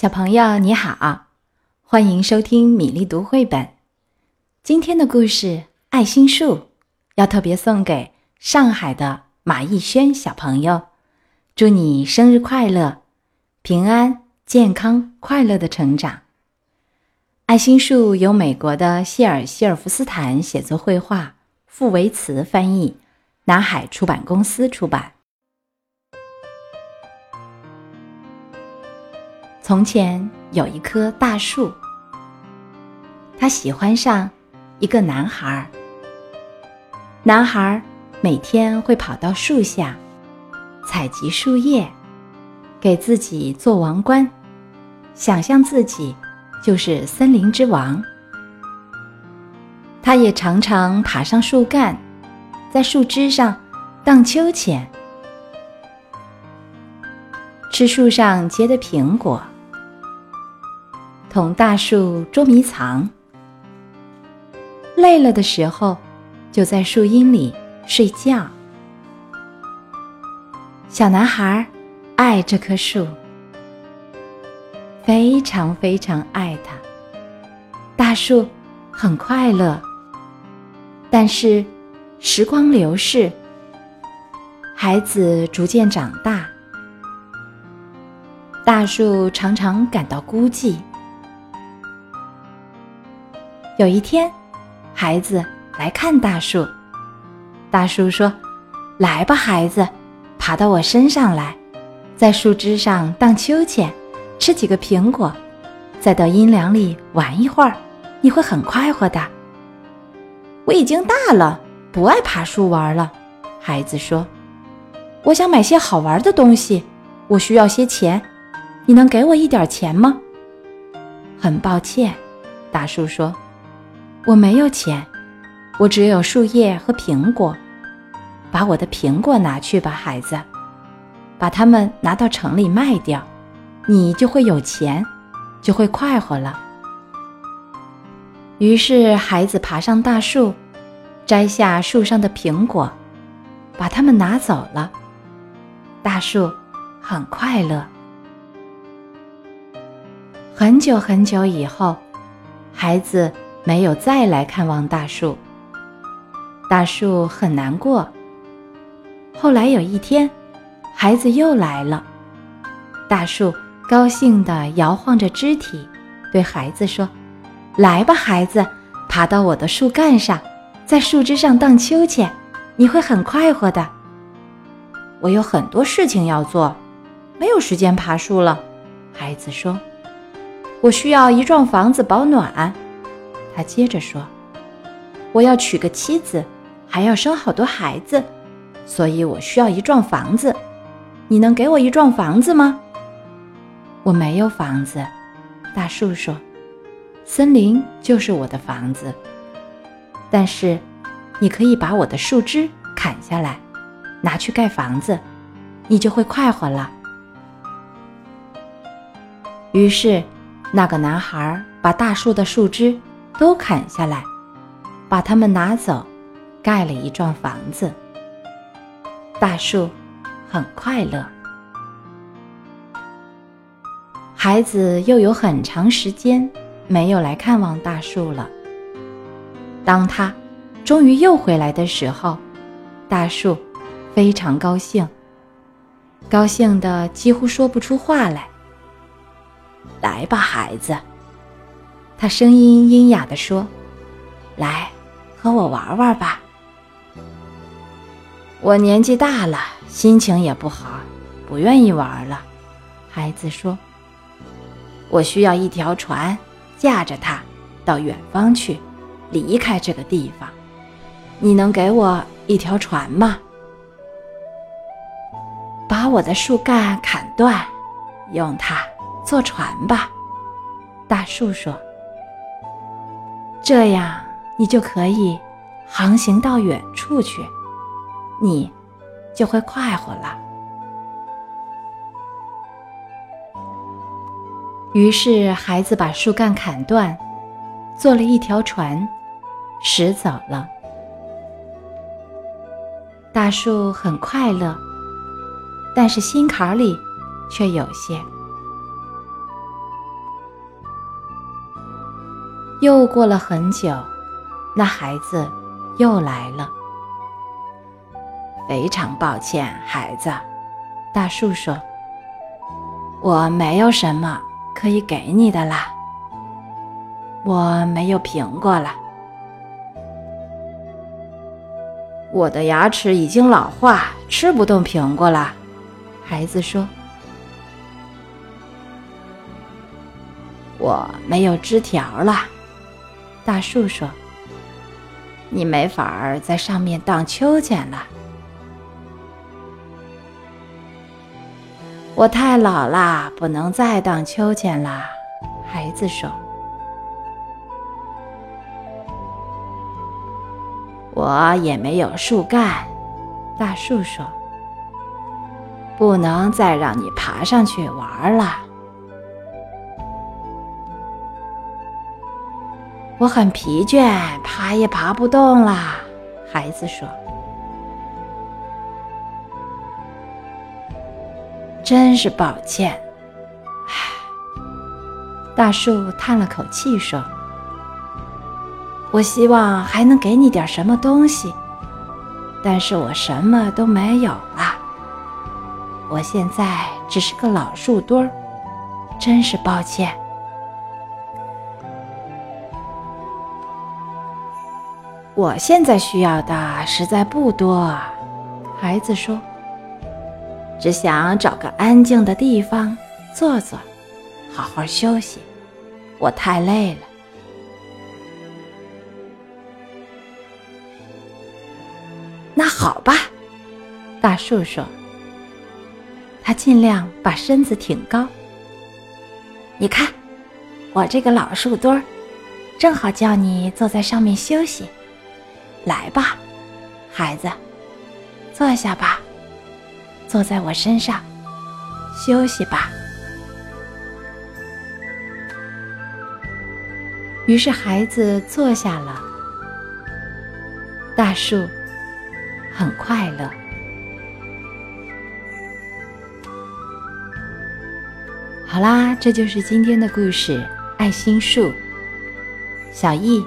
小朋友你好，欢迎收听米粒读绘本。今天的故事《爱心树》要特别送给上海的马逸轩小朋友，祝你生日快乐，平安、健康、快乐的成长。爱心树由美国的谢尔希尔弗斯坦写作绘画，傅维茨翻译，南海出版公司出版。从前有一棵大树，他喜欢上一个男孩。男孩每天会跑到树下，采集树叶，给自己做王冠，想象自己就是森林之王。他也常常爬上树干，在树枝上荡秋千，吃树上结的苹果。同大树捉迷藏，累了的时候，就在树荫里睡觉。小男孩爱这棵树，非常非常爱它。大树很快乐，但是时光流逝，孩子逐渐长大，大树常常感到孤寂。有一天，孩子来看大树。大树说：“来吧，孩子，爬到我身上来，在树枝上荡秋千，吃几个苹果，再到阴凉里玩一会儿，你会很快活的。”我已经大了，不爱爬树玩了。孩子说：“我想买些好玩的东西，我需要些钱，你能给我一点钱吗？”很抱歉，大树说。我没有钱，我只有树叶和苹果。把我的苹果拿去吧，孩子，把它们拿到城里卖掉，你就会有钱，就会快活了。于是，孩子爬上大树，摘下树上的苹果，把它们拿走了。大树很快乐。很久很久以后，孩子。没有再来看望大树，大树很难过。后来有一天，孩子又来了，大树高兴地摇晃着肢体，对孩子说：“来吧，孩子，爬到我的树干上，在树枝上荡秋千，你会很快活的。”我有很多事情要做，没有时间爬树了。孩子说：“我需要一幢房子保暖。”他接着说：“我要娶个妻子，还要生好多孩子，所以我需要一幢房子。你能给我一幢房子吗？”“我没有房子。”大树说，“森林就是我的房子。但是，你可以把我的树枝砍下来，拿去盖房子，你就会快活了。”于是，那个男孩把大树的树枝。都砍下来，把它们拿走，盖了一幢房子。大树很快乐。孩子又有很长时间没有来看望大树了。当他终于又回来的时候，大树非常高兴，高兴的几乎说不出话来。来吧，孩子。他声音阴哑地说：“来，和我玩玩吧。我年纪大了，心情也不好，不愿意玩了。”孩子说：“我需要一条船，驾着它到远方去，离开这个地方。你能给我一条船吗？把我的树干砍断，用它做船吧。”大树说。这样，你就可以航行到远处去，你就会快活了。于是，孩子把树干砍断，做了一条船，驶走了。大树很快乐，但是心坎里却有些。又过了很久，那孩子又来了。非常抱歉，孩子，大树说：“我没有什么可以给你的啦，我没有苹果了。”我的牙齿已经老化，吃不动苹果了。孩子说：“我没有枝条了。”大树说：“你没法儿在上面荡秋千了。”我太老了，不能再荡秋千了。孩子说。我也没有树干，大树说：“不能再让你爬上去玩了。”我很疲倦，爬也爬不动了。孩子说：“真是抱歉。”唉，大树叹了口气说。我希望还能给你点什么东西，但是我什么都没有了。我现在只是个老树墩儿，真是抱歉。我现在需要的实在不多，孩子说，只想找个安静的地方坐坐，好好休息。我太累了。那好吧，大树说。他尽量把身子挺高。你看，我这个老树墩儿，正好叫你坐在上面休息。来吧，孩子，坐下吧，坐在我身上，休息吧。于是孩子坐下了。大树。很快乐。好啦，这就是今天的故事《爱心树》。小易，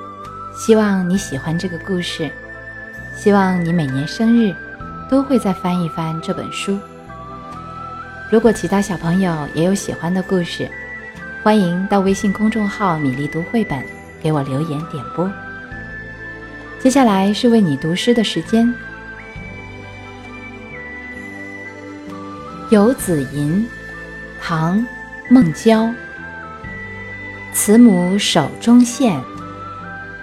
希望你喜欢这个故事，希望你每年生日都会再翻一翻这本书。如果其他小朋友也有喜欢的故事，欢迎到微信公众号“米粒读绘本”给我留言点播。接下来是为你读诗的时间。《游子吟》唐·孟郊。慈母手中线，